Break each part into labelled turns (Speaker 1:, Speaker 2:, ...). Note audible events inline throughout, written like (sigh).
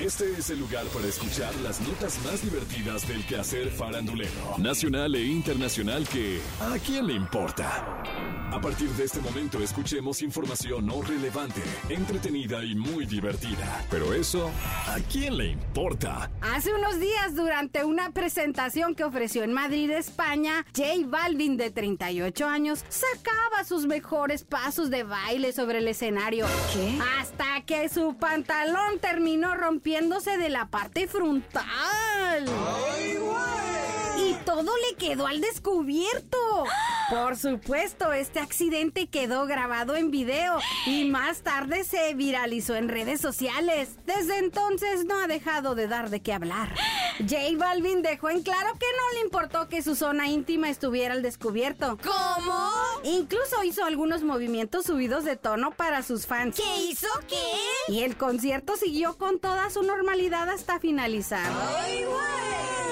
Speaker 1: Este es el lugar para escuchar las notas más divertidas del quehacer farandulero, nacional e internacional que ¿a quién le importa? A partir de este momento escuchemos información no relevante, entretenida y muy divertida. Pero eso, ¿a quién le importa?
Speaker 2: Hace unos días, durante una presentación que ofreció en Madrid, España, J Balvin, de 38 años, sacaba sus mejores pasos de baile sobre el escenario.
Speaker 3: ¿Qué?
Speaker 2: Hasta que su pantalón terminó rompiéndose de la parte frontal. Y todo le quedó al descubierto. Por supuesto, este accidente quedó grabado en video y más tarde se viralizó en redes sociales. Desde entonces no ha dejado de dar de qué hablar. J Balvin dejó en claro que no le importó que su zona íntima estuviera al descubierto.
Speaker 3: ¿Cómo?
Speaker 2: Incluso hizo algunos movimientos subidos de tono para sus fans.
Speaker 3: ¿Qué hizo qué?
Speaker 2: Y el concierto siguió con toda su normalidad hasta finalizar.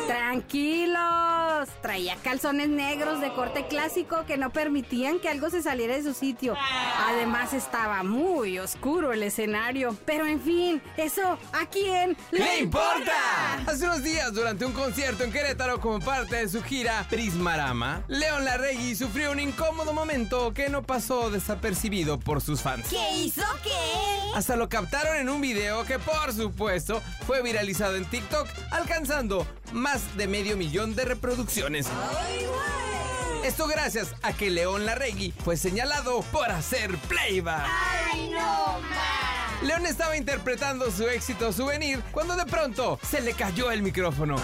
Speaker 2: Tranquilos, traía calzones negros de corte clásico que no permitían que algo se saliera de su sitio. Además estaba muy oscuro el escenario. Pero en fin, eso a quién
Speaker 4: ¡Le importa! Hace unos días, durante un concierto en Querétaro como parte de su gira Prismarama, León Larregui sufrió un incómodo momento que no pasó desapercibido por sus fans.
Speaker 3: ¿Qué hizo qué?
Speaker 4: Hasta lo captaron en un video que por supuesto fue viralizado en TikTok, alcanzando más de medio millón de reproducciones. Esto gracias a que León Larregui fue señalado por hacer playback.
Speaker 3: ¡Ay, no más!
Speaker 4: León estaba interpretando su éxito souvenir cuando de pronto se le cayó el micrófono.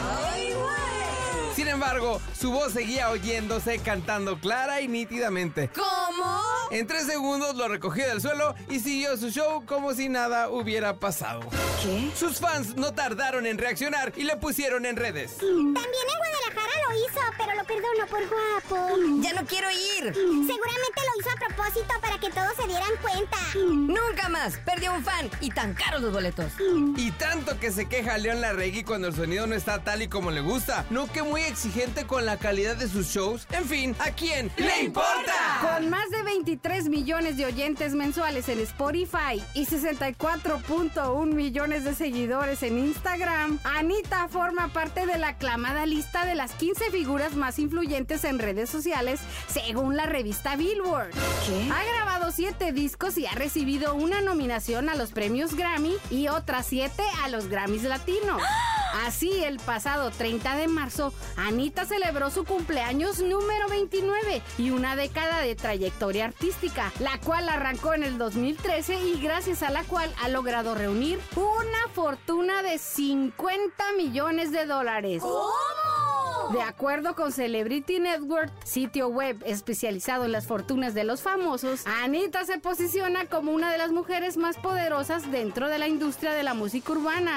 Speaker 4: Sin embargo, su voz seguía oyéndose cantando clara y nítidamente.
Speaker 3: ¿Cómo?
Speaker 4: En tres segundos lo recogió del suelo y siguió su show como si nada hubiera pasado.
Speaker 3: ¿Qué?
Speaker 4: Sus fans no tardaron en reaccionar y le pusieron en redes.
Speaker 5: También en Guadalajara lo hizo, pero lo perdonó por guapo.
Speaker 3: Ya no quiero ir.
Speaker 5: Seguramente lo hizo a propósito para que todos se dieran cuenta.
Speaker 3: Nunca más. Perdió un fan y tan caros los boletos.
Speaker 4: Y tanto que se queja León Larregui cuando el sonido no está tal y como le gusta. No que muy exigente con la calidad de sus shows. En fin, ¿a quién le importa?
Speaker 2: Con más de 23 millones de oyentes mensuales en Spotify y 64.1 millones de seguidores en Instagram, Anita forma parte de la aclamada lista de las 15 figuras más influyentes en redes sociales según la revista Billboard.
Speaker 3: ¿Qué?
Speaker 2: Ha grabado 7 discos y ha recibido una nominación a los premios Grammy y otras 7 a los Grammys Latinos. (gasps) Así, el pasado 30 de marzo, Anita celebró su cumpleaños número 29 y una década de trayectoria artística, la cual arrancó en el 2013 y gracias a la cual ha logrado reunir una fortuna de 50 millones de dólares.
Speaker 3: ¿Cómo?
Speaker 2: De acuerdo con Celebrity Network, sitio web especializado en las fortunas de los famosos, Anita se posiciona como una de las mujeres más poderosas dentro de la industria de la música urbana.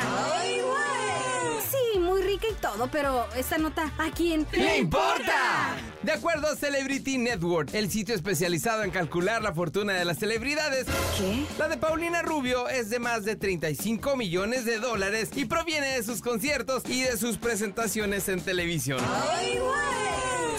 Speaker 2: Sí, muy rica y todo, pero esta nota, ¿a quién
Speaker 4: ¡Le importa! De acuerdo a Celebrity Network, el sitio especializado en calcular la fortuna de las celebridades,
Speaker 3: ¿Qué?
Speaker 4: la de Paulina Rubio es de más de 35 millones de dólares y proviene de sus conciertos y de sus presentaciones en televisión.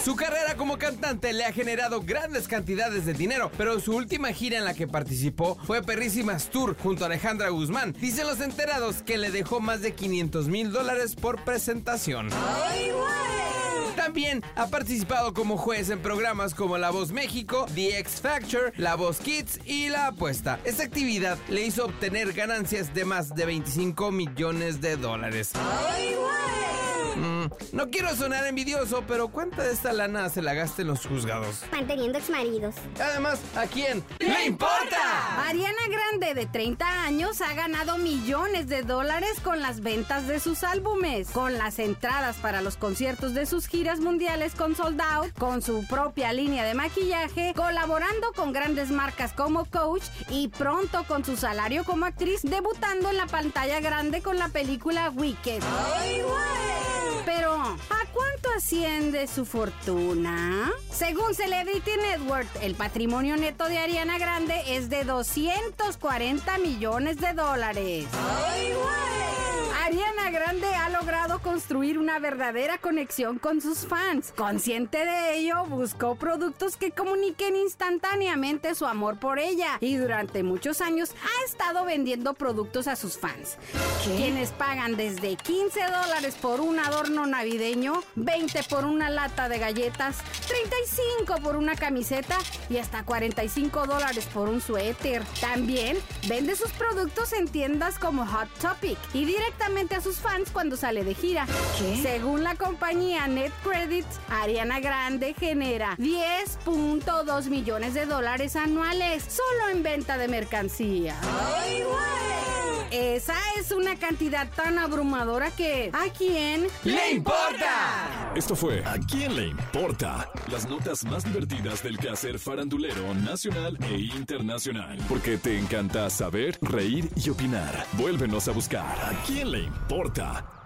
Speaker 4: Su carrera como cantante le ha generado grandes cantidades de dinero, pero su última gira en la que participó fue Perrísimas Tour junto a Alejandra Guzmán. Dicen los enterados que le dejó más de 500 mil dólares por presentación. También ha participado como juez en programas como La Voz México, The X Factor, La Voz Kids y La Apuesta. Esta actividad le hizo obtener ganancias de más de 25 millones de dólares. Mm, no quiero sonar envidioso, pero ¿cuánta de esta lana se la gasta en los juzgados?
Speaker 5: Manteniendo exmaridos.
Speaker 4: Además, ¿a quién le importa?
Speaker 2: Ariana Grande, de 30 años, ha ganado millones de dólares con las ventas de sus álbumes, con las entradas para los conciertos de sus giras mundiales con Sold Out, con su propia línea de maquillaje, colaborando con grandes marcas como Coach y pronto con su salario como actriz, debutando en la pantalla grande con la película Wicked. Pero, ¿a cuánto asciende su fortuna? Según Celebrity Network, el patrimonio neto de Ariana Grande es de 240 millones de dólares. Ariana Grande ha logrado construir una verdadera conexión con sus fans. Consciente de ello, buscó productos que comuniquen instantáneamente su amor por ella y durante muchos años ha estado vendiendo productos a sus fans. Quienes pagan desde 15 dólares por un adorno navideño, 20 por una lata de galletas, 35 por una camiseta y hasta 45 dólares por un suéter. También vende sus productos en tiendas como Hot Topic y directamente a sus fans cuando sale de gira. Según la compañía Net Credit, Ariana Grande genera 10.2 millones de dólares anuales solo en venta de mercancía. Esa es una cantidad tan abrumadora que ¿a quién
Speaker 4: ¡Le importa!
Speaker 1: Esto fue ¿A quién le importa? Las notas más divertidas del quehacer farandulero nacional e internacional. Porque te encanta saber, reír y opinar. Vuélvenos a buscar ¿A quién le importa?